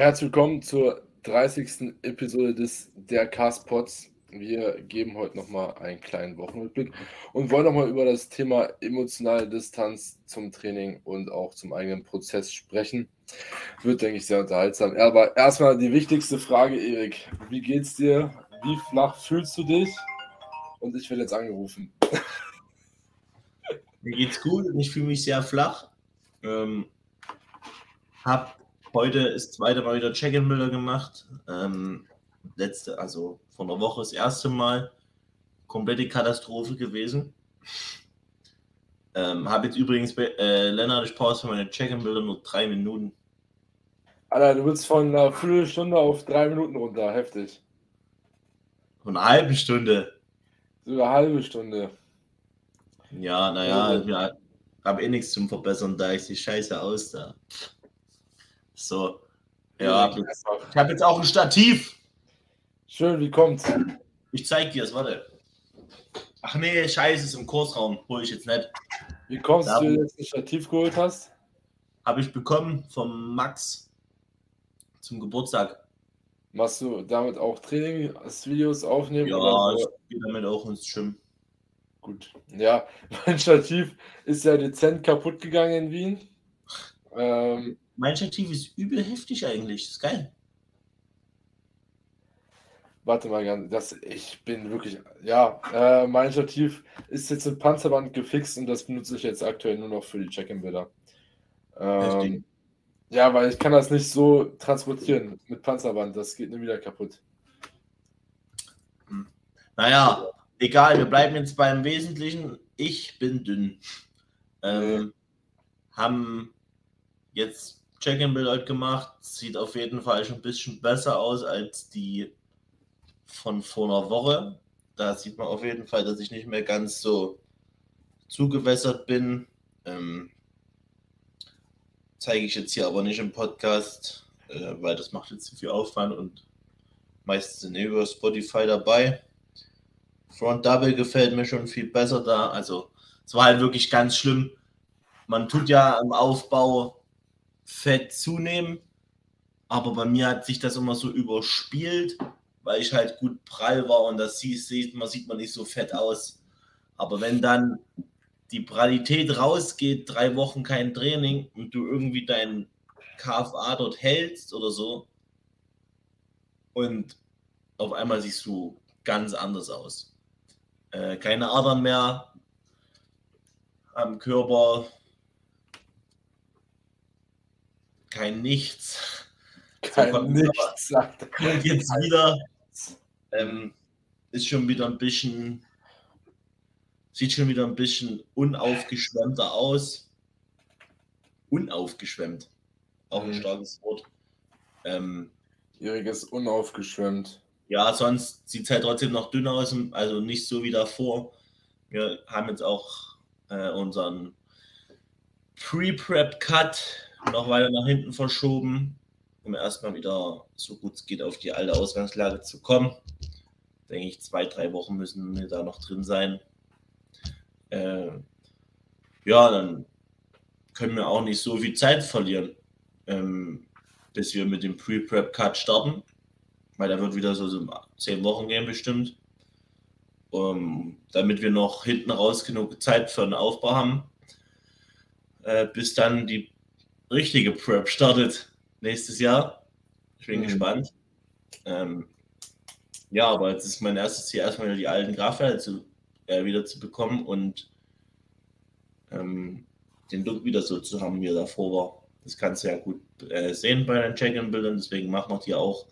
Herzlich willkommen zur 30. Episode des der Cast Pods. Wir geben heute nochmal einen kleinen Wochenrückblick und wollen nochmal über das Thema emotionale Distanz zum Training und auch zum eigenen Prozess sprechen. Wird, denke ich, sehr unterhaltsam. Aber erstmal die wichtigste Frage, Erik. Wie geht's dir? Wie flach fühlst du dich? Und ich werde jetzt angerufen. Mir geht's gut ich fühle mich sehr flach. Ähm, hab heute das zweite Mal wieder Check-in-Bilder gemacht. Ähm, letzte, also von der Woche das erste Mal. Komplette Katastrophe gewesen. Ähm, habe jetzt übrigens bei äh, Lennart, ich pause für meine Check-in-Bilder nur drei Minuten. Alter, du bist von einer Viertelstunde auf drei Minuten runter. Heftig. Von einer halben Stunde. So eine halbe Stunde. Ja, naja, ich habe eh nichts zum Verbessern, da ich die Scheiße aus da. So. Ja, ich habe jetzt auch ein Stativ. Schön, wie kommt's? Ich zeig dir es, warte. Ach nee, Scheiße, ist im Kursraum. Hol ich jetzt nicht. Wie kommst da, du jetzt ein Stativ geholt hast? Habe ich bekommen vom Max zum Geburtstag. Machst du damit auch Trainingsvideos aufnehmen? Ja, ich gehe damit auch ins Gym. Gut. Ja, mein Stativ ist ja dezent kaputt gegangen in Wien. Ähm, mein Stativ ist übel heftig eigentlich. Das ist geil. Warte mal ganz, das, ich bin wirklich, ja, äh, mein Stativ ist jetzt im Panzerband gefixt und das benutze ich jetzt aktuell nur noch für die Check-in-Bilder. Ähm, ja, weil ich kann das nicht so transportieren mit Panzerband, das geht mir wieder kaputt. Hm. Naja, egal, wir bleiben jetzt beim Wesentlichen. Ich bin dünn. Ähm, haben jetzt Check-in-Bild heute gemacht. Sieht auf jeden Fall schon ein bisschen besser aus als die von vor einer Woche. Da sieht man auf jeden Fall, dass ich nicht mehr ganz so zugewässert bin. Ähm, zeige ich jetzt hier aber nicht im Podcast, äh, weil das macht jetzt zu viel Aufwand und meistens sind über Spotify dabei. Front Double gefällt mir schon viel besser da. Also es war halt wirklich ganz schlimm. Man tut ja im Aufbau Fett zunehmen, aber bei mir hat sich das immer so überspielt, weil ich halt gut prall war und das sieht man, sieht man nicht so fett aus. Aber wenn dann die Pralität rausgeht, drei Wochen kein Training und du irgendwie dein KFA dort hältst oder so und auf einmal siehst du ganz anders aus äh, keine Adern mehr am Körper, kein Nichts. Kein so Nichts, sagt er. Und jetzt wieder ähm, ist schon wieder ein bisschen, sieht schon wieder ein bisschen unaufgeschwemmter aus. Unaufgeschwemmt. Auch ein mhm. starkes Wort. Ähm, Jähriges unaufgeschwemmt. Ja, sonst sieht es halt trotzdem noch dünner aus, also nicht so wie davor. Wir haben jetzt auch äh, unseren Pre-Prep-Cut noch weiter nach hinten verschoben, um erstmal wieder so gut es geht auf die alte Ausgangslage zu kommen. Denke ich, zwei, drei Wochen müssen wir da noch drin sein. Äh, ja, dann können wir auch nicht so viel Zeit verlieren, ähm, bis wir mit dem Pre-Prep-Cut starten weil da wird wieder so, so zehn Wochen gehen bestimmt. Um, damit wir noch hinten raus genug Zeit für den Aufbau haben, äh, bis dann die richtige Prep startet nächstes Jahr. Ich bin mhm. gespannt. Ähm, ja, aber jetzt ist mein erstes Ziel erstmal die alten Grafwerte zu, äh, wieder zu bekommen und ähm, den Look wieder so zu haben, wie er davor war. Das kannst du ja gut äh, sehen bei den Check-in-Bildern, deswegen machen wir die auch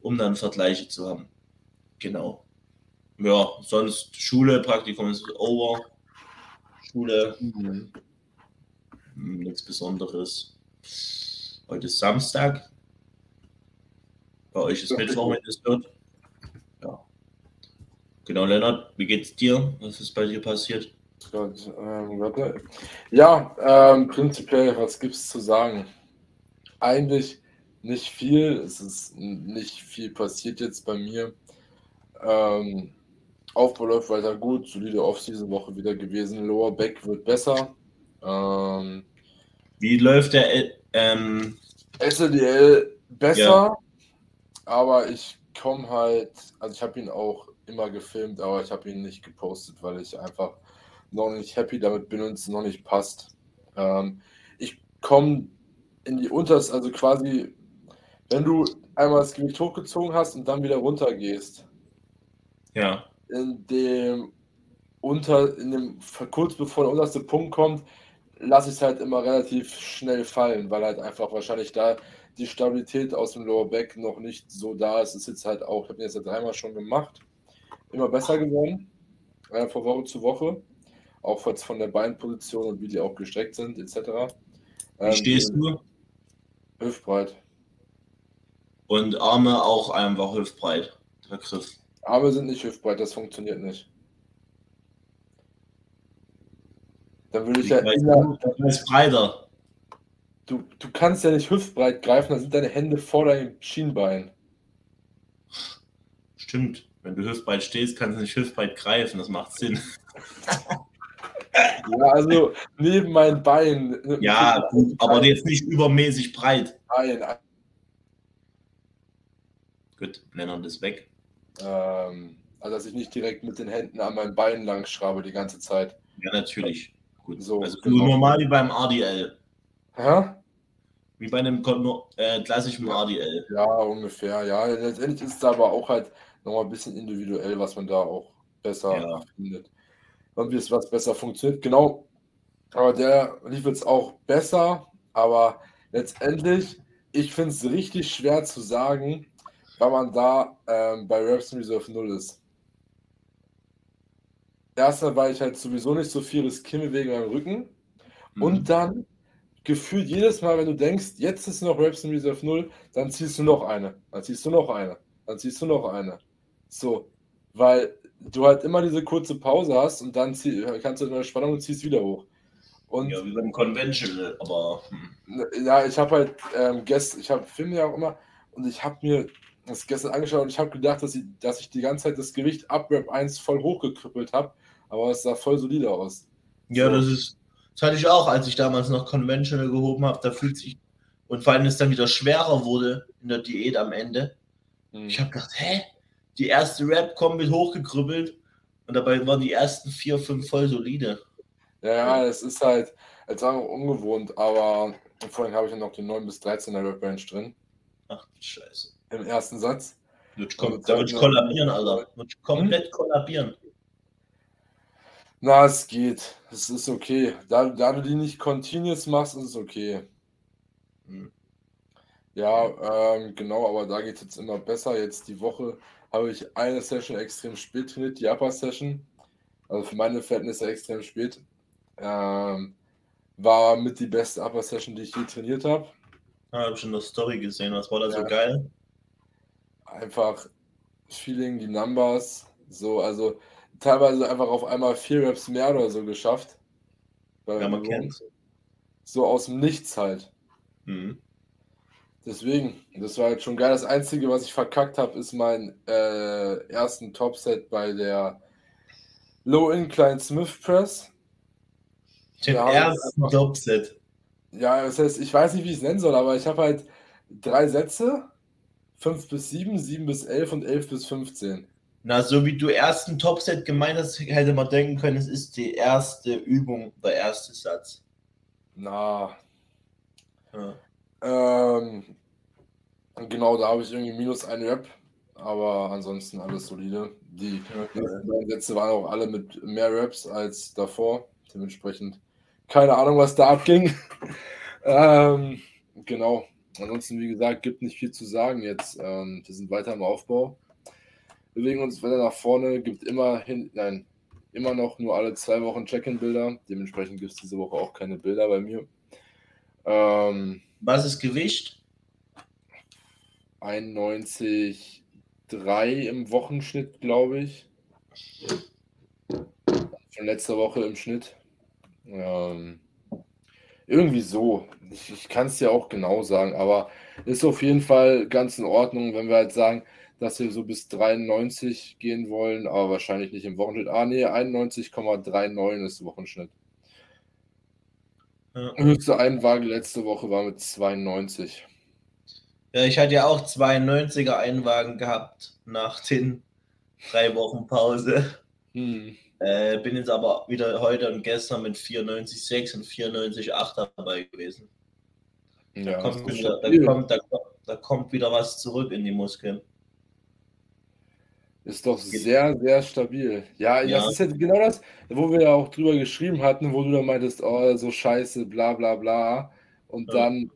um dann Vergleiche zu haben. Genau. Ja, sonst Schule, Praktikum ist over. Schule, mhm. Nichts Besonderes. Heute ist Samstag. Bei euch ist Mittwoch, wenn es wird. Ja. Genau, Lennart, wie geht's dir? Was ist bei dir passiert? Gott, ähm, ja, ähm, prinzipiell, was gibt's zu sagen? Eigentlich nicht viel. Es ist nicht viel passiert jetzt bei mir. Ähm, Aufbau läuft weiter gut, solide Off-Season-Woche wieder gewesen. Lower Back wird besser. Ähm, Wie läuft der ähm, SLDL besser, ja. aber ich komme halt, also ich habe ihn auch immer gefilmt, aber ich habe ihn nicht gepostet, weil ich einfach noch nicht happy damit bin und es noch nicht passt. Ähm, ich komme in die Unters, also quasi, wenn du einmal das Gewicht hochgezogen hast und dann wieder runter gehst. Ja. In dem unter, in dem, kurz bevor der unterste Punkt kommt, lasse ich es halt immer relativ schnell fallen, weil halt einfach wahrscheinlich da die Stabilität aus dem Lower Back noch nicht so da ist. Es ist jetzt halt auch, ich habe jetzt ja dreimal schon gemacht, immer besser geworden, äh, von Woche zu Woche, auch von der Beinposition und wie die auch gestreckt sind, etc. Wie ähm, stehst du? Hüftbreit. Und Arme auch einfach hüftbreit, der Griff. Arme sind nicht hüftbreit, das funktioniert nicht. Dann würde ich ja immer. Das ist breiter. Du, du kannst ja nicht hüftbreit greifen, dann sind deine Hände vor deinem Schienbein. Stimmt. Wenn du hüftbreit stehst, kannst du nicht hüftbreit greifen. Das macht Sinn. ja, also neben meinen Beinen. Ja, gut, aber jetzt nicht übermäßig breit. Nein. Gut, Lennart ist weg. Ähm, also, dass ich nicht direkt mit den Händen an meinen Beinen lang schraube die ganze Zeit. Ja, natürlich. Gut. So, also genau. normal wie beim RDL. Hä? Wie bei einem äh, klassischen RDL. Ja, ungefähr. Ja, letztendlich ist es aber auch halt nochmal ein bisschen individuell, was man da auch besser ja. findet. Und wie es was besser funktioniert. Genau. Aber der lief jetzt auch besser. Aber letztendlich, ich finde es richtig schwer zu sagen, weil man da ähm, bei Raps Reserve 0 ist. Erstmal, weil ich halt sowieso nicht so viel riskiere wegen meinem Rücken. Mhm. Und dann gefühlt jedes Mal, wenn du denkst, jetzt ist noch Raps in Reserve 0, dann ziehst du noch eine, dann ziehst du noch eine, dann ziehst du noch eine. So, weil du halt immer diese kurze Pause hast und dann zieh, kannst du in der Spannung und ziehst wieder hoch. Und, ja, wie beim Conventional, aber. Hm. Ja, ich habe halt ähm, gestern, ich habe Filme ja auch immer und ich habe mir das gestern angeschaut und ich habe gedacht, dass ich, dass ich die ganze Zeit das Gewicht ab Rap 1 voll hochgekrüppelt habe aber es sah voll solide aus. Ja, so. das ist, das hatte ich auch, als ich damals noch Conventional gehoben habe. Da fühlt sich, und vor allem es dann wieder schwerer wurde in der Diät am Ende. Mhm. Ich habe gedacht, hä? Die erste Rap kommt mit hochgekrüppelt und dabei waren die ersten vier, fünf voll solide. Ja, ja, es ist halt, als sagen ungewohnt, aber vorhin habe ich ja noch die 9 bis 13er Rap Range drin. Ach, Scheiße. Im ersten Satz. Da würde ich kollabieren, Alter. Ich komplett hm? kollabieren. Na, es geht. Es ist okay. Da, da du die nicht continuous machst, ist es okay. Hm. Ja, ähm, genau, aber da geht es jetzt immer besser. Jetzt die Woche habe ich eine Session extrem spät trainiert, die Upper Session. Also für meine Verhältnisse extrem spät. Ähm, war mit die beste Upper Session, die ich je trainiert habe. Ah, habe schon eine Story gesehen. Was war da ja. so geil? Einfach Feeling, die Numbers. So, also teilweise einfach auf einmal vier Raps mehr oder so geschafft. Ja, man kennt So aus dem Nichts halt. Mhm. Deswegen, das war halt schon geil. Das Einzige, was ich verkackt habe, ist mein äh, ersten Topset bei der Low Incline Smith Press. Den ersten Topset. Ja, das heißt, ich weiß nicht, wie ich es nennen soll, aber ich habe halt drei Sätze: 5 bis 7, 7 bis 11 und 11 bis 15. Na, so wie du ersten Topset gemeint hast, hätte man denken können, es ist die erste Übung, der erste Satz. Na. Ja. Ähm, genau, da habe ich irgendwie minus ein Rap, aber ansonsten alles solide. Die okay. Sätze waren auch alle mit mehr Raps als davor. Dementsprechend keine Ahnung, was da abging. ähm, genau. Ansonsten, wie gesagt, gibt nicht viel zu sagen jetzt. Ähm, wir sind weiter im Aufbau bewegen uns weiter nach vorne, gibt immer hin, nein, immer noch nur alle zwei Wochen Check-in-Bilder. Dementsprechend gibt es diese Woche auch keine Bilder bei mir. Ähm, Was ist Gewicht? 91,3 im Wochenschnitt, glaube ich. Von letzter Woche im Schnitt. Ähm, irgendwie so. Ich, ich kann es ja auch genau sagen, aber ist auf jeden Fall ganz in Ordnung, wenn wir halt sagen, dass wir so bis 93 gehen wollen, aber wahrscheinlich nicht im Wochenschnitt. Ah, nee, 91,39 ist der Wochenschnitt. Ja. Höchste Einwaage letzte Woche war mit 92. Ja, ich hatte ja auch 92er Einwagen gehabt nach den drei Wochen Pause. Hm. Äh, bin jetzt aber wieder heute und gestern mit 94,6 und 94,8 dabei gewesen. Da, ja, kommt wieder, da, kommt, da, da kommt wieder was zurück in die Muskeln. Ist doch sehr, sehr stabil. Ja, ja, das ist halt genau das, wo wir ja auch drüber geschrieben hatten, wo du dann meintest, oh, so scheiße, bla bla bla. Und ja. dann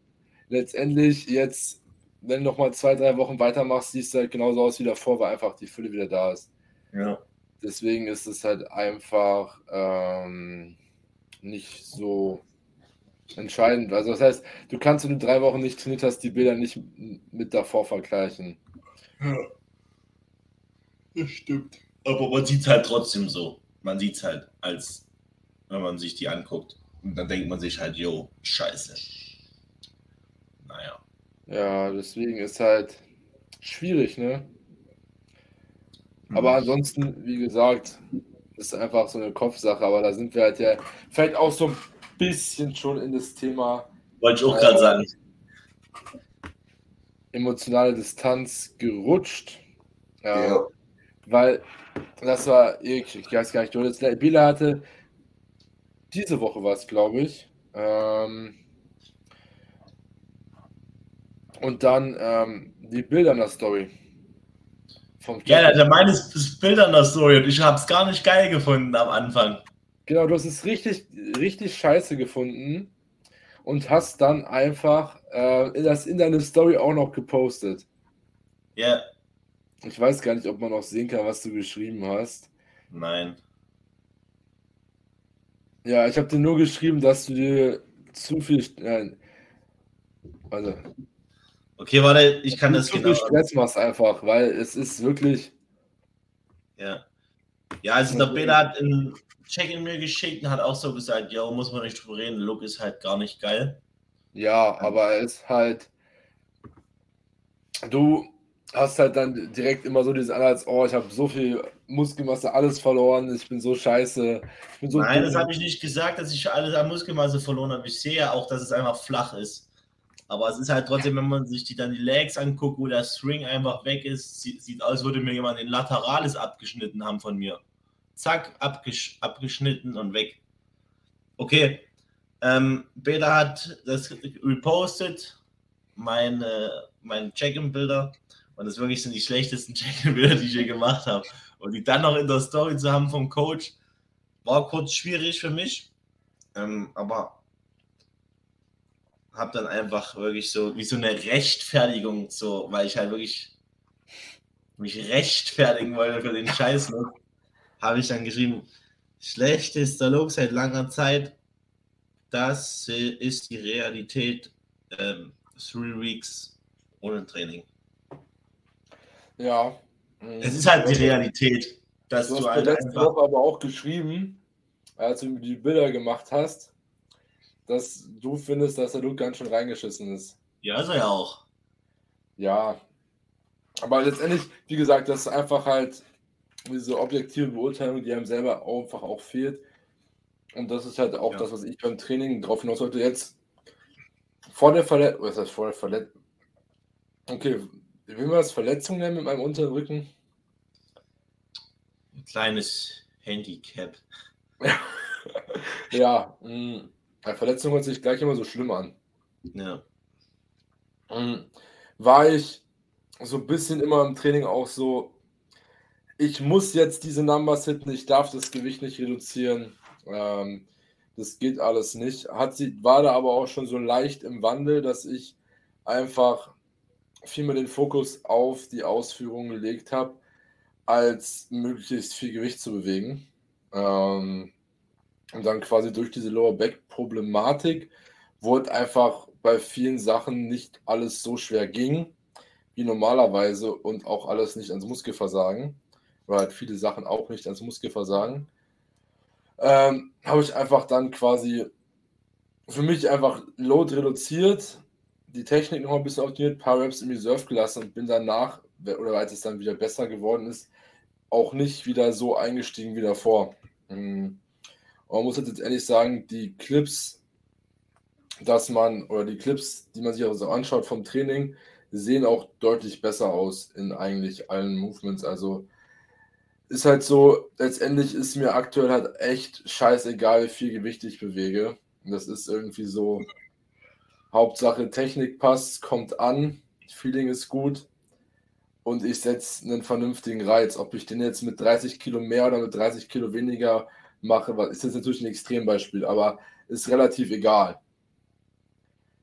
letztendlich jetzt, wenn du nochmal zwei, drei Wochen weitermachst, siehst du halt genauso aus wie davor, weil einfach die Fülle wieder da ist. Ja. Deswegen ist es halt einfach ähm, nicht so entscheidend. Also das heißt, du kannst, wenn du drei Wochen nicht trainiert hast, die Bilder nicht mit davor vergleichen. Ja. Das stimmt. Aber man sieht es halt trotzdem so. Man sieht es halt, als wenn man sich die anguckt. Und dann denkt man sich halt, yo, scheiße. Naja. Ja, deswegen ist halt schwierig, ne? Aber mhm. ansonsten, wie gesagt, ist einfach so eine Kopfsache. Aber da sind wir halt ja vielleicht auch so ein bisschen schon in das Thema. Wollte ich auch äh, gerade sagen. Emotionale Distanz gerutscht. Ja. ja. Weil das war, ich, ich weiß gar nicht, du hattest, Bila hatte diese Woche was, glaube ich. Ähm, und dann ähm, die Bilder in der Story. ja, der meine ist Bilder in der Story und ich habe es gar nicht geil gefunden am Anfang. Genau, du hast es richtig, richtig scheiße gefunden und hast dann einfach äh, das in deine Story auch noch gepostet. Ja. Ich weiß gar nicht, ob man noch sehen kann, was du geschrieben hast. Nein. Ja, ich habe dir nur geschrieben, dass du dir zu viel. Äh, also. Okay, warte, ich kann das zu genau. viel Stress machst einfach, weil es ist wirklich. Ja. Ja, also der Peter hat ein Check-in mir geschickt und hat auch so gesagt, ja, muss man nicht drüber reden, Look ist halt gar nicht geil. Ja, aber er ist halt. Du hast halt dann direkt immer so dieses Anhalt, oh, ich habe so viel Muskelmasse, alles verloren, ich bin so scheiße. Bin so Nein, das habe ich nicht gesagt, dass ich alles an Muskelmasse verloren habe. Ich sehe ja auch, dass es einfach flach ist. Aber es ist halt trotzdem, wenn man sich die, dann die Legs anguckt, wo der String einfach weg ist, sieht, aus, als würde mir jemand den Lateralis abgeschnitten haben von mir. Zack, abgesch abgeschnitten und weg. Okay. Ähm, Beta hat das repostet, meine, mein Check-in-Bilder und das wirklich sind die schlechtesten Check-in-Bilder, die ich je gemacht habe. Und die dann noch in der Story zu haben vom Coach, war kurz schwierig für mich. Ähm, aber habe dann einfach wirklich so wie so eine Rechtfertigung, so, weil ich halt wirklich mich rechtfertigen wollte für den Scheiß, habe ich dann geschrieben, schlechtester Look seit langer Zeit, das ist die Realität. Ähm, three Weeks ohne Training. Ja. Es ist halt die Realität. Dass du, hast du halt letzte Woche aber auch geschrieben, als du die Bilder gemacht hast, dass du findest, dass der Look ganz schön reingeschissen ist. Ja, ist er ja auch. Ja. Aber letztendlich, wie gesagt, das ist einfach halt diese objektive Beurteilung, die einem selber einfach auch fehlt. Und das ist halt auch ja. das, was ich beim Training drauf hinaus sollte. Jetzt vor der Verletzung, was heißt vor der Verletzung? Okay, will man das Verletzung nennen mit meinem unteren Rücken? Ein kleines Handicap. ja, mh, mm, Verletzung hört sich gleich immer so schlimm an. Ja. Mh, mm, war ich so ein bisschen immer im Training auch so, ich muss jetzt diese Numbers hitten, ich darf das Gewicht nicht reduzieren. Ähm, das geht alles nicht. Hat sie, war da aber auch schon so leicht im Wandel, dass ich einfach viel mehr den Fokus auf die Ausführung gelegt habe, als möglichst viel Gewicht zu bewegen. Ähm, und dann quasi durch diese Lower Back Problematik wurde einfach bei vielen Sachen nicht alles so schwer ging wie normalerweise und auch alles nicht ans Muskelversagen. Oder halt viele Sachen auch nicht ans Muskelversagen. Ähm, habe ich einfach dann quasi für mich einfach Load reduziert, die Technik noch ein bisschen optimiert, ein paar Raps im Reserve gelassen und bin danach, oder als es dann wieder besser geworden ist, auch nicht wieder so eingestiegen wie davor. Hm. Aber man muss jetzt ehrlich sagen, die Clips, dass man, oder die Clips, die man sich auch so anschaut vom Training, sehen auch deutlich besser aus in eigentlich allen Movements. Also ist halt so, letztendlich ist mir aktuell halt echt scheißegal, wie viel Gewicht ich bewege. Das ist irgendwie so, Hauptsache Technik passt, kommt an, Feeling ist gut und ich setze einen vernünftigen Reiz. Ob ich den jetzt mit 30 Kilo mehr oder mit 30 Kilo weniger mache, ist jetzt natürlich ein Extrembeispiel, aber ist relativ egal.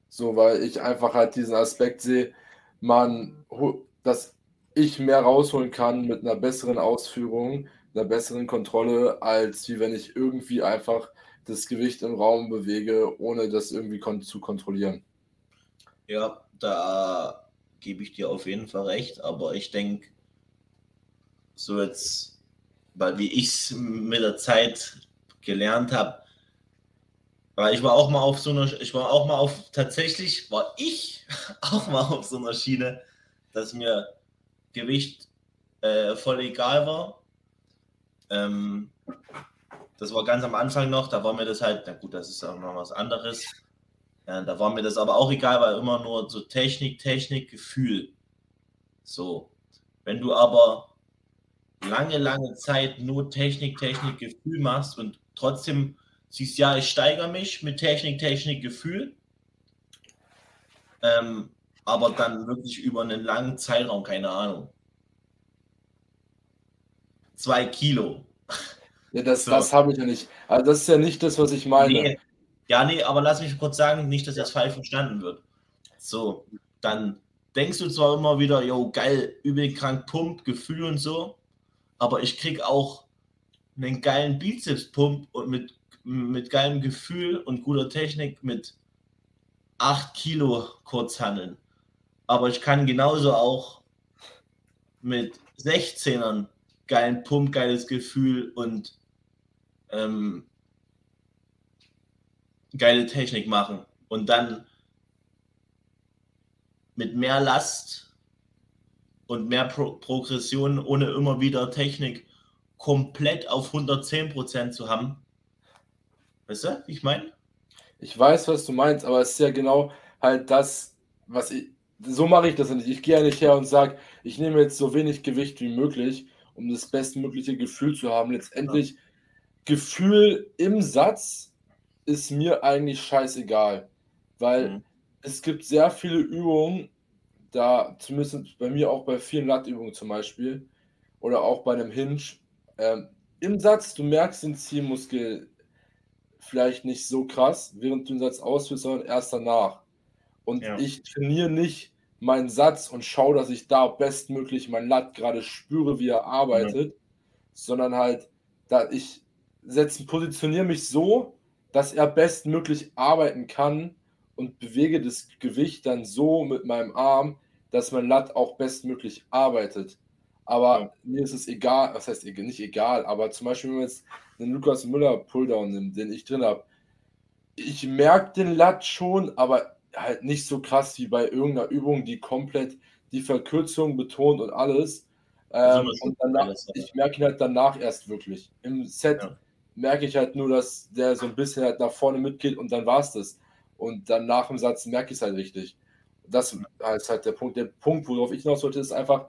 So, weil ich einfach halt diesen Aspekt sehe, man, dass ich mehr rausholen kann mit einer besseren Ausführung, einer besseren Kontrolle, als wie wenn ich irgendwie einfach das Gewicht im Raum bewege, ohne das irgendwie kon zu kontrollieren. Ja, da gebe ich dir auf jeden Fall recht, aber ich denke, so jetzt, weil wie ich es mit der Zeit gelernt habe, weil ich war auch mal auf so einer, ich war auch mal auf, tatsächlich war ich auch mal auf so einer Schiene, dass mir Gewicht äh, voll egal war. Ähm, das war ganz am Anfang noch, da war mir das halt, na gut, das ist auch noch was anderes. Ja, da war mir das aber auch egal, weil immer nur so Technik, Technik, Gefühl. So. Wenn du aber lange, lange Zeit nur Technik, Technik, Gefühl machst und trotzdem siehst, ja, ich steigere mich mit Technik, Technik, Gefühl, ähm, aber dann wirklich über einen langen Zeitraum, keine Ahnung. Zwei Kilo. Ja, das, so. das habe ich ja nicht. Also das ist ja nicht das, was ich meine. Nee. Ja, nee, aber lass mich kurz sagen, nicht, dass jetzt falsch verstanden wird. So, dann denkst du zwar immer wieder, yo, geil, übel krank Pump, Gefühl und so, aber ich krieg auch einen geilen Bizeps-Pump und mit, mit geilem Gefühl und guter Technik mit 8 Kilo Kurzhandeln. Aber ich kann genauso auch mit 16ern geilen Pump, geiles Gefühl und ähm, geile Technik machen und dann mit mehr Last und mehr Pro Progression ohne immer wieder Technik komplett auf 110% zu haben. Weißt du, wie ich meine? Ich weiß, was du meinst, aber es ist ja genau halt das, was ich. So mache ich das nicht. Ich gehe ja nicht her und sage, ich nehme jetzt so wenig Gewicht wie möglich, um das bestmögliche Gefühl zu haben. Letztendlich ja. Gefühl im Satz ist mir eigentlich scheißegal, weil mhm. es gibt sehr viele Übungen, da zumindest bei mir auch bei vielen Lattübungen zum Beispiel oder auch bei einem Hinge, ähm, im Satz, du merkst den Zielmuskel vielleicht nicht so krass, während du den Satz ausführst, sondern erst danach. Und ja. ich trainiere nicht meinen Satz und schaue, dass ich da bestmöglich mein Lat gerade spüre, wie er arbeitet, ja. sondern halt, da ich setze, positioniere mich so, dass er bestmöglich arbeiten kann und bewege das Gewicht dann so mit meinem Arm, dass mein Lat auch bestmöglich arbeitet. Aber ja. mir ist es egal, was heißt nicht egal, aber zum Beispiel, wenn man jetzt einen Lukas Müller Pulldown nimmt, den ich drin habe, ich merke den Lat schon, aber halt nicht so krass wie bei irgendeiner Übung, die komplett die Verkürzung betont und alles. Ähm, und danach, ich merke ihn halt danach erst wirklich. Im Set ja. Merke ich halt nur, dass der so ein bisschen halt nach vorne mitgeht und dann war es das. Und dann nach dem Satz merke ich es halt richtig. Das ist halt der Punkt. Der Punkt, worauf ich hinaus sollte, ist einfach,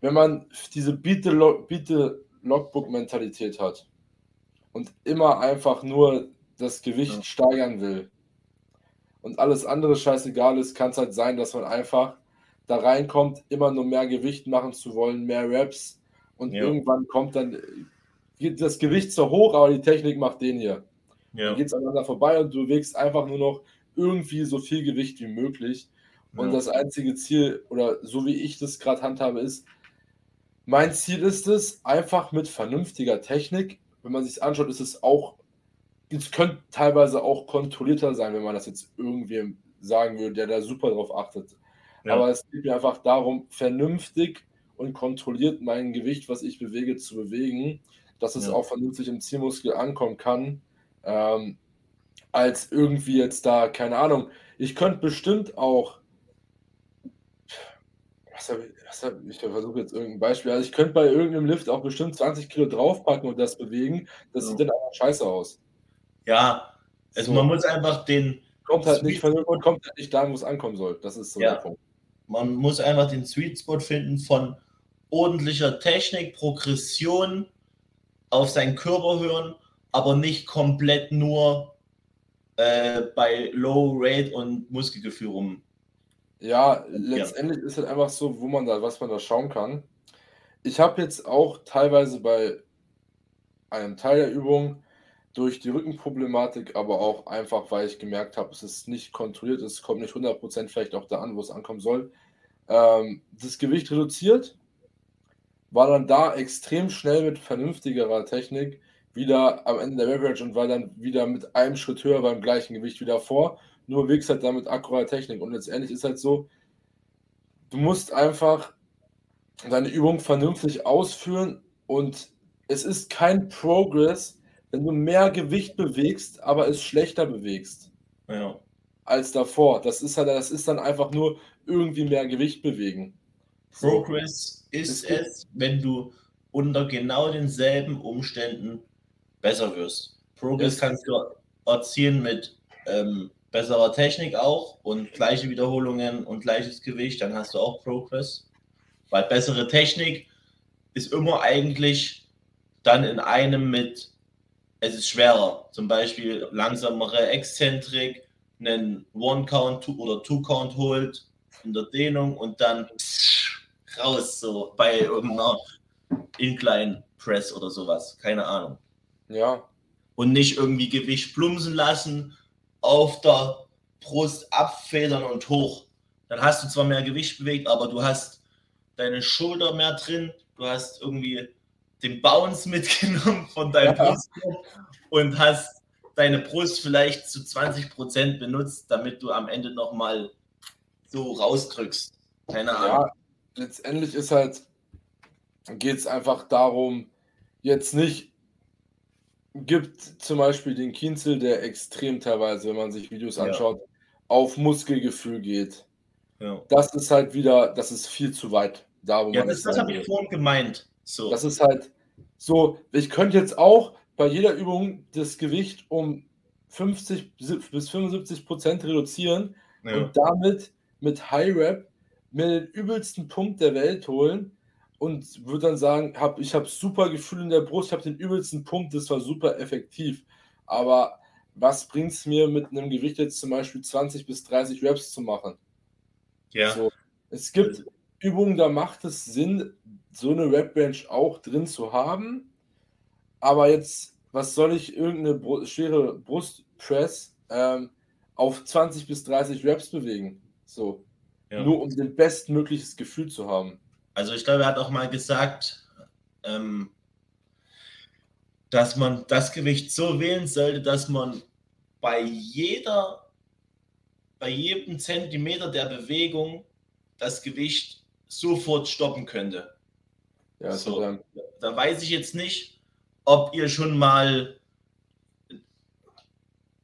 wenn man diese Biete-Logbook-Mentalität hat und immer einfach nur das Gewicht ja. steigern will und alles andere scheißegal ist, kann es halt sein, dass man einfach da reinkommt, immer nur mehr Gewicht machen zu wollen, mehr Reps und ja. irgendwann kommt dann das Gewicht so hoch, aber die Technik macht den hier. Ja. Dann geht es aneinander vorbei und du bewegst einfach nur noch irgendwie so viel Gewicht wie möglich. Und ja. das einzige Ziel, oder so wie ich das gerade handhabe, ist, mein Ziel ist es, einfach mit vernünftiger Technik, wenn man sich anschaut, ist es auch, es könnte teilweise auch kontrollierter sein, wenn man das jetzt irgendwie sagen würde, der da super drauf achtet. Ja. Aber es geht mir einfach darum, vernünftig und kontrolliert mein Gewicht, was ich bewege, zu bewegen, dass es ja. auch vernünftig im Zielmuskel ankommen kann. Ähm, als irgendwie jetzt da, keine Ahnung, ich könnte bestimmt auch was habe ich, was hab, ich versuche jetzt irgendein Beispiel. Also ich könnte bei irgendeinem Lift auch bestimmt 20 Kilo draufpacken und das bewegen. Das ja. sieht dann aber scheiße aus. Ja, also so. man muss einfach den. Kommt halt nicht von kommt halt nicht da, wo es ankommen soll. Das ist so ja. der Punkt. Man muss einfach den Sweet Spot finden von ordentlicher Technik, Progression, auf seinen Körper hören, aber nicht komplett nur äh, bei Low Rate und Muskelgefühl rum. Ja, letztendlich ja. ist halt einfach so, wo man da, was man da schauen kann. Ich habe jetzt auch teilweise bei einem Teil der Übung durch die Rückenproblematik, aber auch einfach, weil ich gemerkt habe, es ist nicht kontrolliert, es kommt nicht 100% vielleicht auch da an, wo es ankommen soll, ähm, das Gewicht reduziert, war dann da extrem schnell mit vernünftigerer Technik wieder am Ende der Average und war dann wieder mit einem Schritt höher beim gleichen Gewicht wieder vor, nur wirkst halt damit akkurater Technik und letztendlich ist halt so, du musst einfach deine Übung vernünftig ausführen und es ist kein Progress, wenn du mehr Gewicht bewegst, aber es schlechter bewegst. Ja. Als davor. Das ist halt, das ist dann einfach nur irgendwie mehr Gewicht bewegen. Progress so. ist es, wenn du unter genau denselben Umständen besser wirst. Progress es kannst du erzielen mit ähm, besserer Technik auch und gleiche Wiederholungen und gleiches Gewicht, dann hast du auch Progress. Weil bessere Technik ist immer eigentlich dann in einem mit es ist schwerer. Zum Beispiel langsamere Exzentrik, einen One-Count oder Two-Count holt in der Dehnung und dann raus, so bei irgendeiner Incline Press oder sowas. Keine Ahnung. Ja. Und nicht irgendwie Gewicht plumsen lassen, auf der Brust abfedern und hoch. Dann hast du zwar mehr Gewicht bewegt, aber du hast deine Schulter mehr drin, du hast irgendwie den Bounce mitgenommen von deinem ja. Brust und hast deine Brust vielleicht zu 20 Prozent benutzt, damit du am Ende nochmal so rausdrückst. Keine Ahnung. Ja, letztendlich ist halt, geht es einfach darum, jetzt nicht, gibt zum Beispiel den Kienzel, der extrem teilweise, wenn man sich Videos anschaut, ja. auf Muskelgefühl geht. Ja. Das ist halt wieder, das ist viel zu weit. Da, wo ja, man das, das habe ich vorhin gemeint. So. Das ist halt so, ich könnte jetzt auch bei jeder Übung das Gewicht um 50 bis 75 Prozent reduzieren ja. und damit mit High Rep mir den übelsten Punkt der Welt holen und würde dann sagen, hab, ich habe super Gefühl in der Brust, ich habe den übelsten Punkt, das war super effektiv. Aber was bringt es mir mit einem Gewicht jetzt zum Beispiel 20 bis 30 Reps zu machen? Ja. So, es gibt Übungen, da macht es Sinn, so eine Rep-Range auch drin zu haben. Aber jetzt, was soll ich irgendeine Br schwere Brustpress ähm, auf 20 bis 30 Reps bewegen? So. Ja. Nur um den bestmögliches Gefühl zu haben. Also ich glaube, er hat auch mal gesagt, ähm, dass man das Gewicht so wählen sollte, dass man bei jeder, bei jedem Zentimeter der Bewegung das Gewicht sofort stoppen könnte. Ja, so, da, da weiß ich jetzt nicht, ob ihr schon mal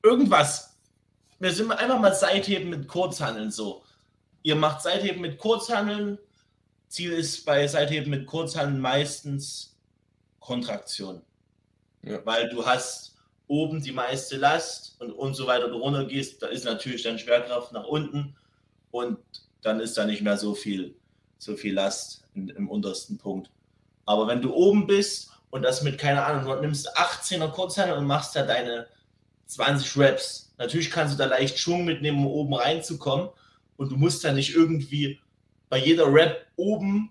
irgendwas. Wir sind einfach mal Seitheben mit Kurzhandeln so. Ihr macht Seitheben mit Kurzhandeln. Ziel ist bei Seitheben mit Kurzhandeln meistens Kontraktion. Ja. Weil du hast oben die meiste Last und, und so weiter du runter gehst, da ist natürlich dann Schwerkraft nach unten und dann ist da nicht mehr so viel, so viel Last in, im untersten Punkt. Aber wenn du oben bist und das mit, keine Ahnung, du nimmst 18er Kurzhandel und machst da deine 20 Reps. Natürlich kannst du da leicht Schwung mitnehmen, um oben reinzukommen. Und du musst da nicht irgendwie bei jeder Rep oben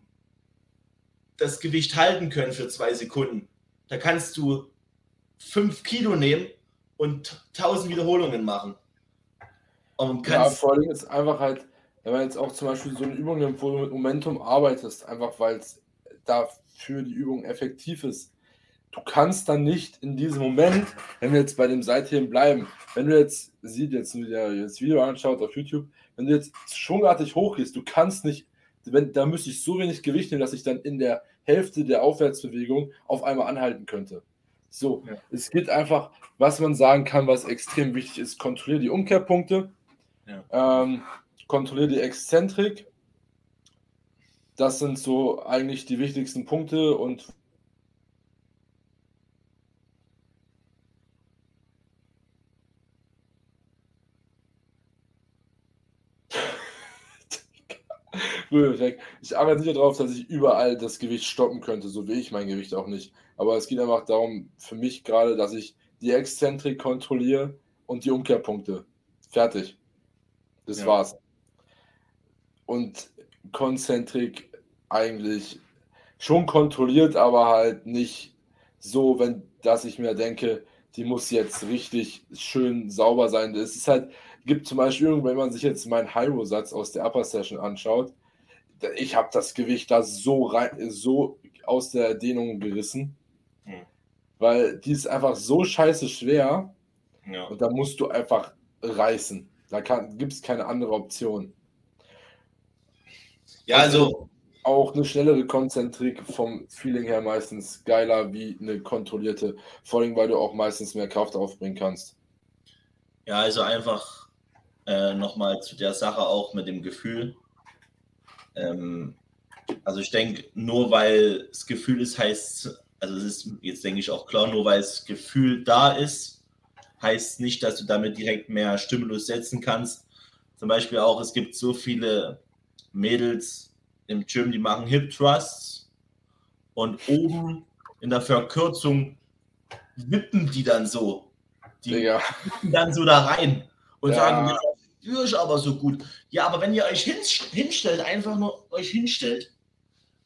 das Gewicht halten können für zwei Sekunden. Da kannst du 5 Kilo nehmen und 1000 Wiederholungen machen. Und ja, vor allem ist einfach halt, wenn man jetzt auch zum Beispiel so eine Übung nimmt, wo du mit Momentum arbeitest, einfach weil es da für die Übung effektiv ist. Du kannst dann nicht in diesem Moment, wenn wir jetzt bei dem Seitheben bleiben, wenn du jetzt, sieht jetzt wieder das Video anschaut auf YouTube, wenn du jetzt schwungartig hochgehst, du kannst nicht, wenn, da müsste ich so wenig Gewicht nehmen, dass ich dann in der Hälfte der Aufwärtsbewegung auf einmal anhalten könnte. So, ja. es geht einfach, was man sagen kann, was extrem wichtig ist, kontrolliere die Umkehrpunkte, ja. ähm, kontrolliere die Exzentrik, das sind so eigentlich die wichtigsten Punkte und Fleck. Ich arbeite nicht darauf, dass ich überall das Gewicht stoppen könnte, so will ich mein Gewicht auch nicht. Aber es geht einfach darum, für mich gerade, dass ich die Exzentrik kontrolliere und die Umkehrpunkte. Fertig. Das ja. war's. Und Konzentrik eigentlich schon kontrolliert, aber halt nicht so, wenn dass ich mir denke, die muss jetzt richtig schön sauber sein. Es ist halt, gibt zum Beispiel, wenn man sich jetzt meinen Hyro-Satz aus der Upper Session anschaut, ich habe das Gewicht da so rein, so aus der Dehnung gerissen, hm. weil die ist einfach so scheiße schwer ja. und da musst du einfach reißen. Da gibt es keine andere Option. Ja, also auch eine schnellere Konzentrik vom Feeling her meistens geiler wie eine kontrollierte, vor allem weil du auch meistens mehr Kraft aufbringen kannst. Ja, also einfach äh, nochmal zu der Sache auch mit dem Gefühl. Ähm, also ich denke, nur weil es Gefühl ist, heißt, also es ist jetzt denke ich auch klar, nur weil es Gefühl da ist, heißt nicht, dass du damit direkt mehr Stimulus setzen kannst. Zum Beispiel auch, es gibt so viele Mädels im Gym, die machen Hip Thrusts und oben in der Verkürzung wippen die dann so. Die Digga. wippen dann so da rein und ja. sagen, ja, spüre ich aber so gut. Ja, aber wenn ihr euch hinstellt, einfach nur euch hinstellt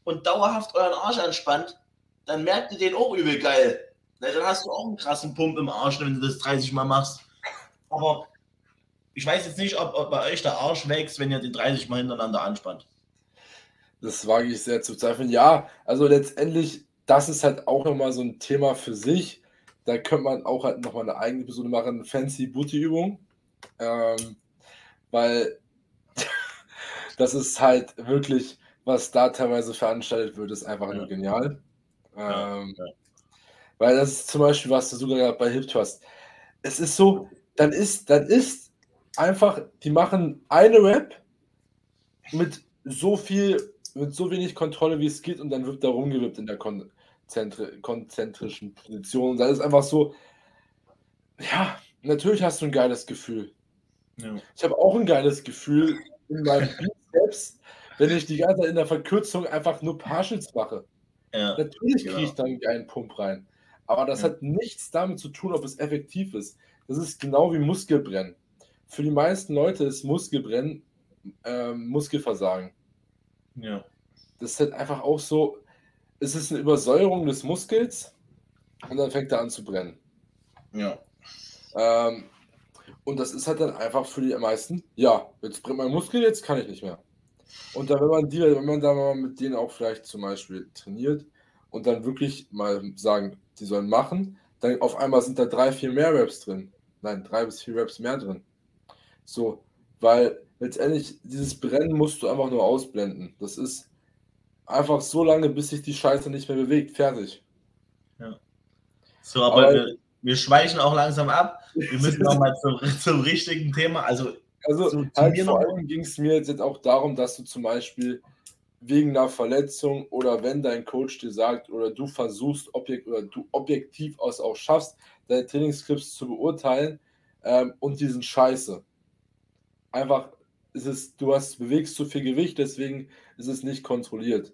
und dauerhaft euren Arsch anspannt, dann merkt ihr den auch übel geil. Na, dann hast du auch einen krassen Pump im Arsch, wenn du das 30 Mal machst. Aber ich weiß jetzt nicht, ob, ob bei euch der Arsch wächst, wenn ihr den 30 Mal hintereinander anspannt. Das wage ich sehr zu zweifeln. Ja, also letztendlich, das ist halt auch nochmal so ein Thema für sich. Da könnte man auch halt nochmal eine eigene Episode machen, Fancy Booty-Übung. Ähm, weil das ist halt wirklich, was da teilweise veranstaltet wird, ist einfach ja. nur genial. Ähm, ja. Weil das ist zum Beispiel, was du sogar bei Hip hast. Es ist so, dann ist, dann ist einfach, die machen eine Rap mit so viel, mit so wenig Kontrolle, wie es geht, und dann wird da rumgewippt in der konzentri konzentrischen Position. Das ist einfach so, ja, natürlich hast du ein geiles Gefühl. Ja. Ich habe auch ein geiles Gefühl in meinem Bizeps, wenn ich die ganze Zeit in der Verkürzung einfach nur Partials mache. Ja, Natürlich kriege ich genau. dann einen Pump rein. Aber das ja. hat nichts damit zu tun, ob es effektiv ist. Das ist genau wie Muskelbrennen. Für die meisten Leute ist Muskelbrennen äh, Muskelversagen. Ja. Das ist halt einfach auch so, es ist eine Übersäuerung des Muskels und dann fängt er an zu brennen. Ja. Ähm, und das ist halt dann einfach für die meisten, ja, jetzt brennt mein Muskel, jetzt kann ich nicht mehr. Und dann, wenn man die, wenn man da mal mit denen auch vielleicht zum Beispiel trainiert und dann wirklich mal sagen, die sollen machen, dann auf einmal sind da drei, vier mehr Raps drin. Nein, drei bis vier Raps mehr drin. So, weil letztendlich dieses Brennen musst du einfach nur ausblenden. Das ist einfach so lange, bis sich die Scheiße nicht mehr bewegt. Fertig. Ja. So, aber, aber wir, schweichen auch langsam ab. Wir müssen nochmal zum, zum richtigen Thema. Also, also zu, zu halt vor allem ging es mir jetzt auch darum, dass du zum Beispiel wegen einer Verletzung oder wenn dein Coach dir sagt oder du versuchst objekt oder du objektiv aus auch schaffst, deine Trainingsclips zu beurteilen ähm, und die sind scheiße. Einfach ist es, du hast, bewegst zu viel Gewicht, deswegen ist es nicht kontrolliert.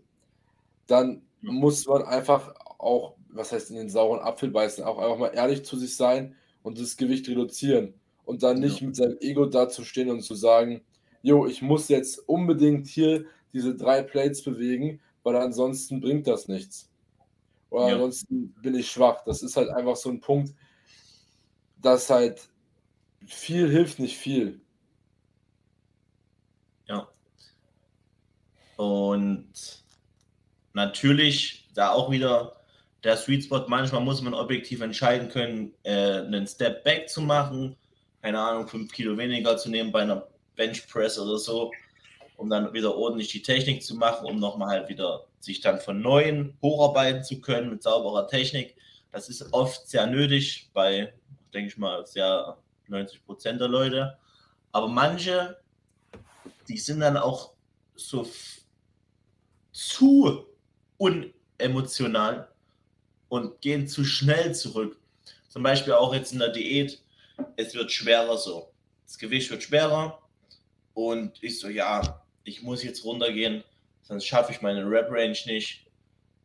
Dann muss man einfach auch, was heißt in den sauren Apfel beißen, auch einfach mal ehrlich zu sich sein und das Gewicht reduzieren und dann nicht ja. mit seinem Ego dazustehen und zu sagen, jo, ich muss jetzt unbedingt hier diese drei Plates bewegen, weil ansonsten bringt das nichts. Oder ja. ansonsten bin ich schwach. Das ist halt einfach so ein Punkt, dass halt viel hilft nicht viel. Ja. Und natürlich da auch wieder der Sweet Spot, manchmal muss man objektiv entscheiden können, äh, einen Step Back zu machen, keine Ahnung, fünf Kilo weniger zu nehmen bei einer Bench Press oder so um dann wieder ordentlich die Technik zu machen, um nochmal halt wieder sich dann von neuem hocharbeiten zu können mit sauberer Technik. Das ist oft sehr nötig bei, denke ich mal, sehr 90 Prozent der Leute. Aber manche, die sind dann auch so zu unemotional und gehen zu schnell zurück. Zum Beispiel auch jetzt in der Diät, es wird schwerer so. Das Gewicht wird schwerer und ich so, ja, ich muss jetzt runtergehen, sonst schaffe ich meine Rap-Range nicht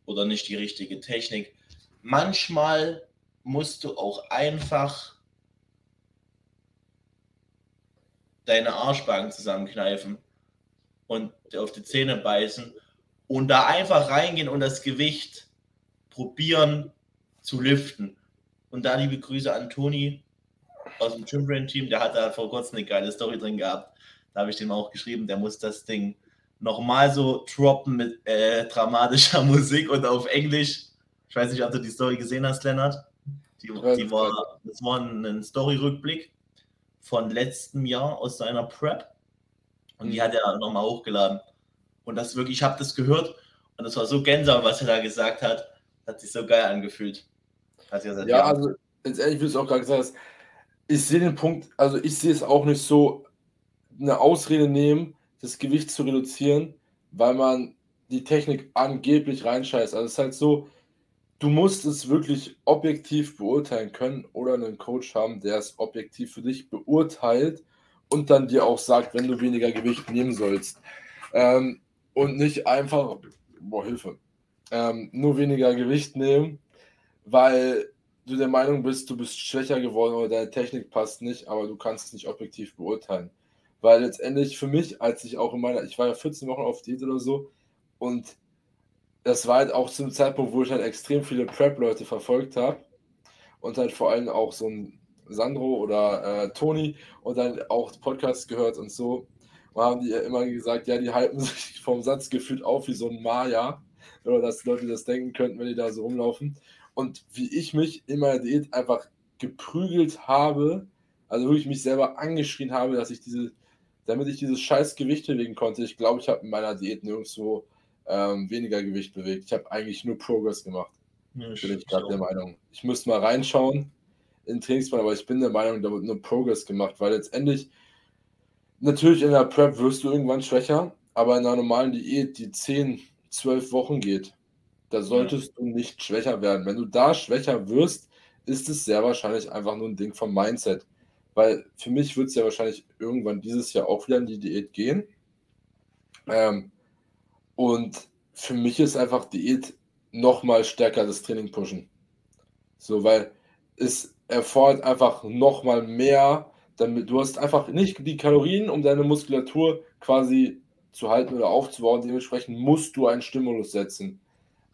oder nicht die richtige Technik. Manchmal musst du auch einfach deine Arschbacken zusammenkneifen und auf die Zähne beißen und da einfach reingehen und das Gewicht probieren zu liften. Und da liebe Grüße an Toni aus dem Gym Team, der hat da vor kurzem eine geile Story drin gehabt. Da habe ich dem auch geschrieben, der muss das Ding nochmal so droppen mit äh, dramatischer Musik und auf Englisch. Ich weiß nicht, ob du die Story gesehen hast, Lennart. Die, die war, das war ein Story-Rückblick von letztem Jahr aus seiner Prep. Und die mhm. hat er nochmal hochgeladen. Und das wirklich, ich habe das gehört und das war so Gänsehaut, was er da gesagt hat. Hat sich so geil angefühlt. gesagt, ja, also letztendlich, wie du es auch gerade gesagt hast, ich sehe den Punkt, also ich sehe es auch nicht so, eine Ausrede nehmen, das Gewicht zu reduzieren, weil man die Technik angeblich reinscheißt. Also es ist halt so, du musst es wirklich objektiv beurteilen können oder einen Coach haben, der es objektiv für dich beurteilt und dann dir auch sagt, wenn du weniger Gewicht nehmen sollst. Ähm, und nicht einfach, boah, Hilfe, ähm, nur weniger Gewicht nehmen, weil du der Meinung bist, du bist schwächer geworden oder deine Technik passt nicht, aber du kannst es nicht objektiv beurteilen. Weil letztendlich für mich, als ich auch in meiner, ich war ja 14 Wochen auf Diät oder so und das war halt auch zum Zeitpunkt, wo ich halt extrem viele Prep-Leute verfolgt habe und halt vor allem auch so ein Sandro oder äh, Toni und dann auch Podcasts gehört und so. Haben die ja immer gesagt, ja, die halten sich vom Satz gefühlt auf wie so ein Maya. Oder dass Leute das denken könnten, wenn die da so rumlaufen. Und wie ich mich in meiner Diät einfach geprügelt habe, also wirklich mich selber angeschrien habe, dass ich diese, damit ich dieses scheiß Gewicht bewegen konnte. Ich glaube, ich habe in meiner Diät nirgendwo ähm, weniger Gewicht bewegt. Ich habe eigentlich nur Progress gemacht. Ja, bin ich gerade der Meinung. Ich müsste mal reinschauen in Trainingsplan, aber ich bin der Meinung, da wird nur Progress gemacht, weil letztendlich natürlich in der Prep wirst du irgendwann schwächer, aber in einer normalen Diät, die 10, 12 Wochen geht, da solltest ja. du nicht schwächer werden. Wenn du da schwächer wirst, ist es sehr wahrscheinlich einfach nur ein Ding vom Mindset. Weil für mich wird es ja wahrscheinlich irgendwann dieses Jahr auch wieder in die Diät gehen. Ähm, und für mich ist einfach Diät nochmal stärker das Training pushen. So, weil es erfordert einfach nochmal mehr, damit du hast einfach nicht die Kalorien, um deine Muskulatur quasi zu halten oder aufzubauen. Dementsprechend musst du einen Stimulus setzen.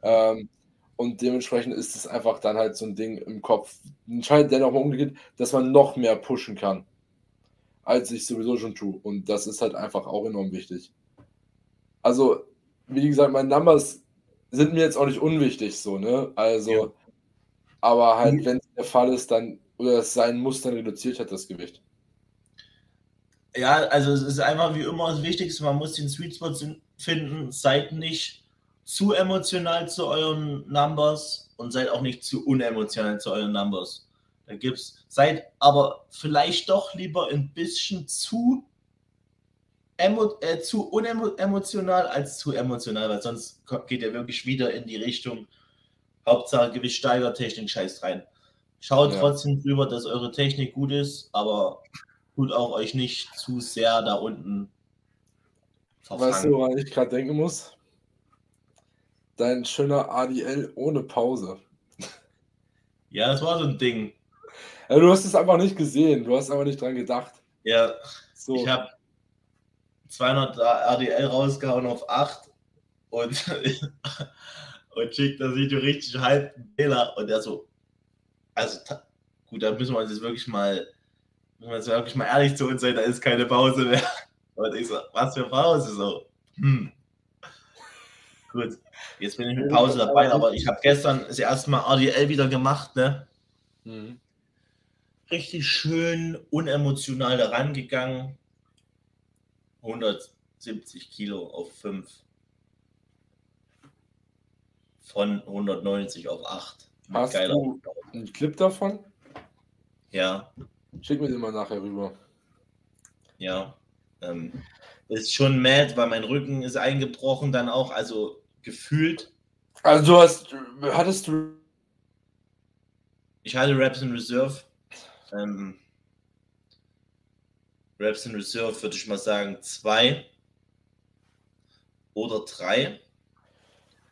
Ähm, und dementsprechend ist es einfach dann halt so ein Ding im Kopf. Entscheidet der nochmal umgeht, dass man noch mehr pushen kann, als ich sowieso schon tue. Und das ist halt einfach auch enorm wichtig. Also, wie gesagt, meine Numbers sind mir jetzt auch nicht unwichtig, so, ne? Also, ja. aber halt, wenn es der Fall ist, dann, oder es sein muss, dann reduziert halt das Gewicht. Ja, also es ist einfach wie immer das Wichtigste, man muss den Sweet Spot finden, seid nicht zu emotional zu euren Numbers und seid auch nicht zu unemotional zu euren Numbers. Da gibt's, seid aber vielleicht doch lieber ein bisschen zu, emo, äh, zu unemotional als zu emotional, weil sonst geht ihr wirklich wieder in die Richtung Hauptsache Gewicht Technik scheiß rein. Schaut ja. trotzdem drüber, dass eure Technik gut ist, aber tut auch euch nicht zu sehr da unten verfangen. Weißt du, woran ich gerade denken muss? dein schöner ADL ohne Pause. Ja, das war so ein Ding. Ja, du hast es einfach nicht gesehen, du hast aber nicht dran gedacht. Ja, so. ich habe 200 ADL rausgehauen auf 8 und, und schickt das Video richtig halb Fehler und er so, also gut, da müssen wir uns jetzt wirklich mal, müssen wir jetzt wirklich mal ehrlich zu uns sein, da ist keine Pause mehr. Und ich so, was für Pause so? Hm. Gut. Jetzt bin ich mit Pause dabei, aber ich habe gestern das erste Mal ADL wieder gemacht, ne? Mhm. Richtig schön unemotional da rangegangen. 170 Kilo auf 5. Von 190 auf 8. Hast Geiler du einen Clip davon? Ja. Schick mir den mal nachher rüber. Ja. Ähm, ist schon mad, weil mein Rücken ist eingebrochen dann auch. Also gefühlt. Also du hast, hattest du. Ich hatte Raps in Reserve. Ähm, Raps in Reserve würde ich mal sagen zwei. oder drei.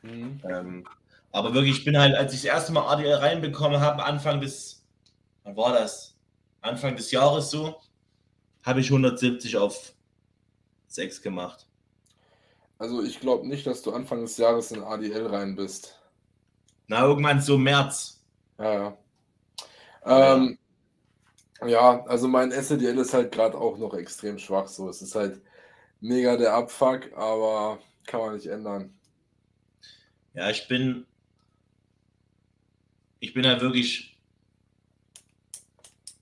Mhm. Ähm, aber wirklich, ich bin halt, als ich das erste Mal ADL reinbekommen habe, Anfang des, wann war das? Anfang des Jahres so, habe ich 170 auf 6 gemacht. Also ich glaube nicht, dass du Anfang des Jahres in ADL rein bist. Na, irgendwann so März. Ja, ja. Ähm, ja, also mein SDL ist halt gerade auch noch extrem schwach. So, es ist halt mega der Abfuck, aber kann man nicht ändern. Ja, ich bin, ich bin halt wirklich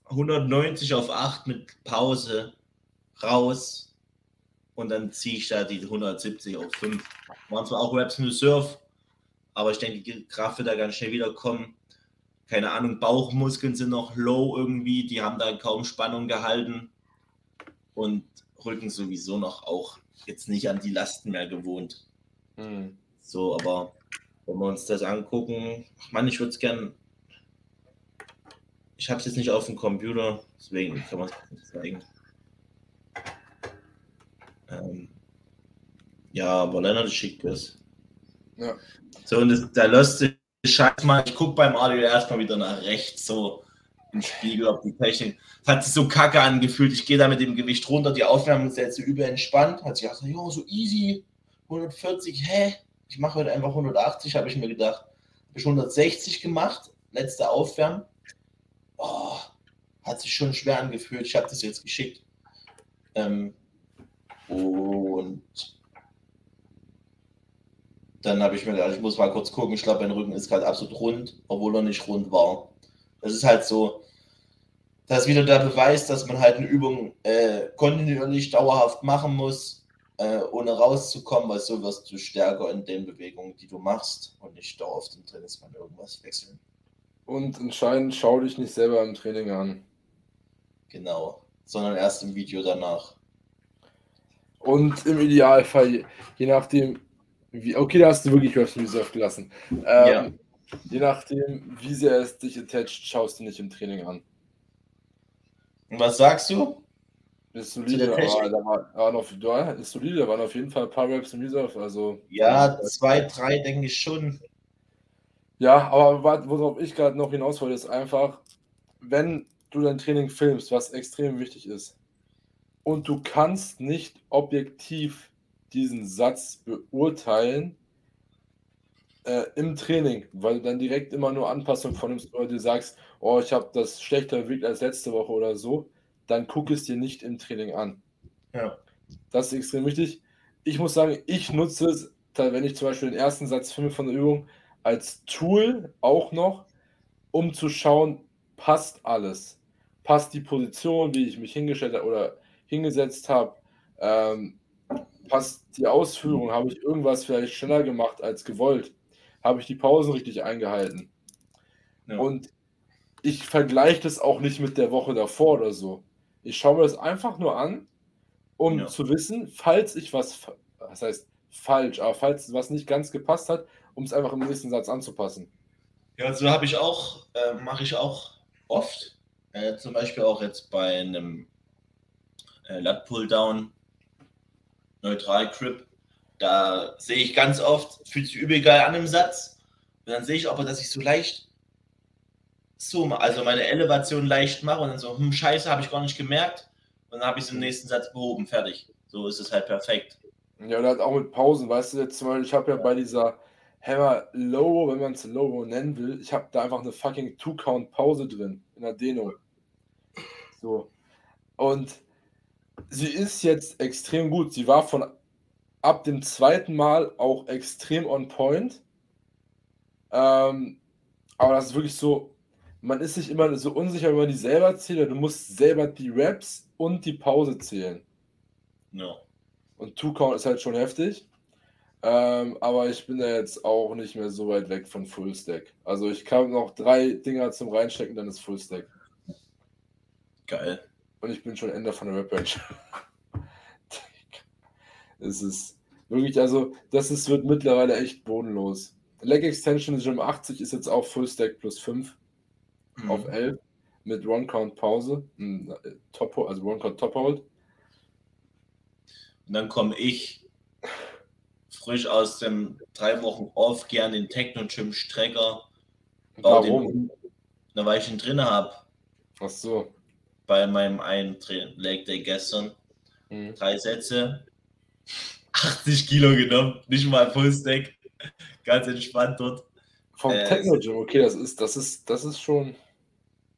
190 auf 8 mit Pause raus und dann ziehe ich da die 170 auf 5. Waren zwar auch Raps in Reserve, aber ich denke, die Kraft wird da ganz schnell wiederkommen. Keine Ahnung, Bauchmuskeln sind noch low irgendwie, die haben da kaum Spannung gehalten und Rücken sowieso noch auch jetzt nicht an die Lasten mehr gewohnt. Hm. So, aber wenn wir uns das angucken, ach Mann, ich würde es gern. Ich habe es jetzt nicht auf dem Computer, deswegen kann man es nicht zeigen. Ähm, ja, aber Lennart schickt es. Ja. So, und das, der lustige Scheiß mal, ich gucke beim Audio erstmal wieder nach rechts, so im Spiegel, ob die Technik. Das hat sich so kacke angefühlt. Ich gehe da mit dem Gewicht runter, die Aufnahme ist jetzt so. Hat sich gedacht, ja, so easy, 140, hä? Ich mache heute einfach 180, habe ich mir gedacht. Habe ich 160 gemacht, letzte Aufwärmen. Oh, hat sich schon schwer angefühlt. Ich habe das jetzt geschickt. Ähm, und dann habe ich mir gedacht, ich muss mal kurz gucken. Ich glaube, mein Rücken ist gerade absolut rund, obwohl er nicht rund war. Das ist halt so, das ist wieder der Beweis, dass man halt eine Übung äh, kontinuierlich dauerhaft machen muss, äh, ohne rauszukommen, weil so wirst du stärker in den Bewegungen, die du machst und nicht dauerhaft im Trainingsplan irgendwas wechseln. Und entscheidend, schau dich nicht selber im Training an. Genau, sondern erst im Video danach. Und im Idealfall, je nachdem, wie, okay, da hast du wirklich Reps Reserve gelassen. Ähm, ja. Je nachdem, wie sehr es dich attached, schaust du nicht im Training an. Und was sagst du? Ist solide, aber da war, war noch, da ist solide, da waren auf jeden Fall ein paar Reps im Reserve. Also, ja, zwei, drei denke ich schon. Ja, aber worauf ich gerade noch hinaus wollte, ist einfach, wenn du dein Training filmst, was extrem wichtig ist, und du kannst nicht objektiv diesen Satz beurteilen äh, im Training, weil du dann direkt immer nur Anpassungen vornimmst oder du sagst, oh, ich habe das schlechter entwickelt als letzte Woche oder so, dann guck es dir nicht im Training an. Ja. Das ist extrem wichtig. Ich muss sagen, ich nutze es, wenn ich zum Beispiel den ersten Satz filme von der Übung, als Tool auch noch, um zu schauen, passt alles. Passt die Position, wie ich mich hingestellt habe oder hingesetzt habe, ähm, passt die Ausführung, habe ich irgendwas vielleicht schneller gemacht als gewollt, habe ich die Pausen richtig eingehalten. Ja. Und ich vergleiche das auch nicht mit der Woche davor oder so. Ich schaue mir das einfach nur an, um ja. zu wissen, falls ich was, das heißt falsch, aber falls was nicht ganz gepasst hat, um es einfach im nächsten Satz anzupassen. Ja, so habe ich auch, äh, mache ich auch oft. Äh, zum Beispiel auch jetzt bei einem äh, Lat Pulldown, Neutral Grip. Da sehe ich ganz oft, fühlt sich übel geil an im Satz. Und dann sehe ich aber, dass ich so leicht so, also meine Elevation leicht mache und dann so, hm, scheiße, habe ich gar nicht gemerkt. Und dann habe ich es im nächsten Satz behoben, fertig. So ist es halt perfekt. Ja, und halt auch mit Pausen, weißt du, jetzt zum Beispiel, ich habe ja bei dieser Hammer Low, wenn man es Low nennen will, ich habe da einfach eine fucking Two-Count-Pause drin in der Dehnung. So. Und sie ist jetzt extrem gut. Sie war von ab dem zweiten Mal auch extrem on point. Ähm, aber das ist wirklich so, man ist sich immer so unsicher, wenn man die selber zählt. Du musst selber die Raps und die Pause zählen. No. Und Two-Count ist halt schon heftig. Ähm, aber ich bin da jetzt auch nicht mehr so weit weg von Full Stack. Also ich kann noch drei Dinger zum Reinstecken, dann ist Full Stack. Geil. Und ich bin schon Ende von der Rap-Range. es ist wirklich, also, das ist, wird mittlerweile echt bodenlos. Leg Extension Gym 80 ist jetzt auch Full Stack plus 5 mhm. auf 11 mit One Count Pause, Top, also One Count Top Hold. Und dann komme ich frisch aus dem drei Wochen off gern den Techno-Gym-Strecker. Warum? Na, weil ich ihn drin habe. Ach so. Bei meinem einen Leg Day gestern. Mhm. Drei Sätze. 80 Kilo genommen. Nicht mal Fullstack. Ganz entspannt dort. Vom äh, Techno Gym, okay, das ist, das ist, das ist schon.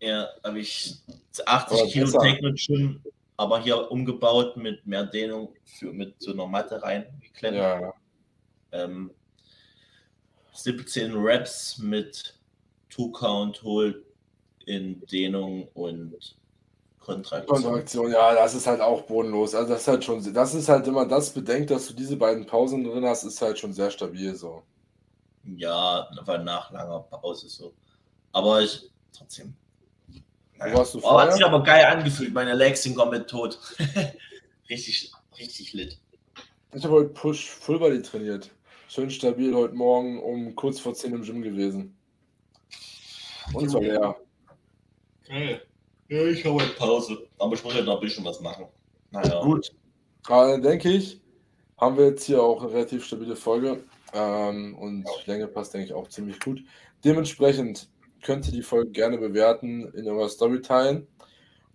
Ja, habe ich 80 aber Kilo Techno Gym, aber hier umgebaut mit mehr Dehnung für, mit so einer Matte reingeklemmt. Ja. Ähm, 17 Reps mit Two Count Hold in Dehnung und Kontraktion. Kontraktion, ja, das ist halt auch bodenlos. Also das ist halt schon, das ist halt immer das bedenkt, dass du diese beiden Pausen drin hast, ist halt schon sehr stabil so. Ja, war nach langer Pause so. Aber ich trotzdem. Naja. Wo warst du oh, hat sich aber geil angefühlt. Meine Legs sind komplett tot. richtig, richtig lit. Ich habe heute Push Full Body trainiert. Schön stabil heute Morgen um kurz vor 10 im Gym gewesen. Und zwar leer. Geil. Ja, ich habe heute Pause. Aber ich muss heute noch ein bisschen was machen. Naja. Gut. dann denke ich, haben wir jetzt hier auch eine relativ stabile Folge. Ähm, und Länge passt, denke ich, auch ziemlich gut. Dementsprechend könnt ihr die Folge gerne bewerten, in eurer Story teilen.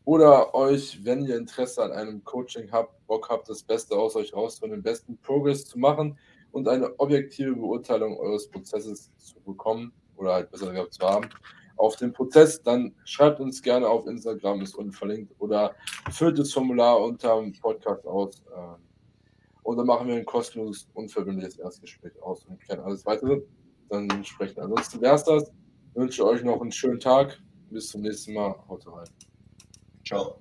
Oder euch, wenn ihr Interesse an einem Coaching habt, Bock habt, das Beste aus euch rauszuholen, den besten Progress zu machen und eine objektive Beurteilung eures Prozesses zu bekommen oder halt besser gesagt zu haben, auf den Prozess, dann schreibt uns gerne auf Instagram, ist unten verlinkt, oder füllt das Formular unter dem Podcast aus. Ähm, und dann machen wir ein kostenloses, unverbindliches Erstgespräch aus und klären alles weitere. Dann sprechen. Ansonsten wäre es das. Ich wünsche euch noch einen schönen Tag. Bis zum nächsten Mal. Haut rein. Ciao.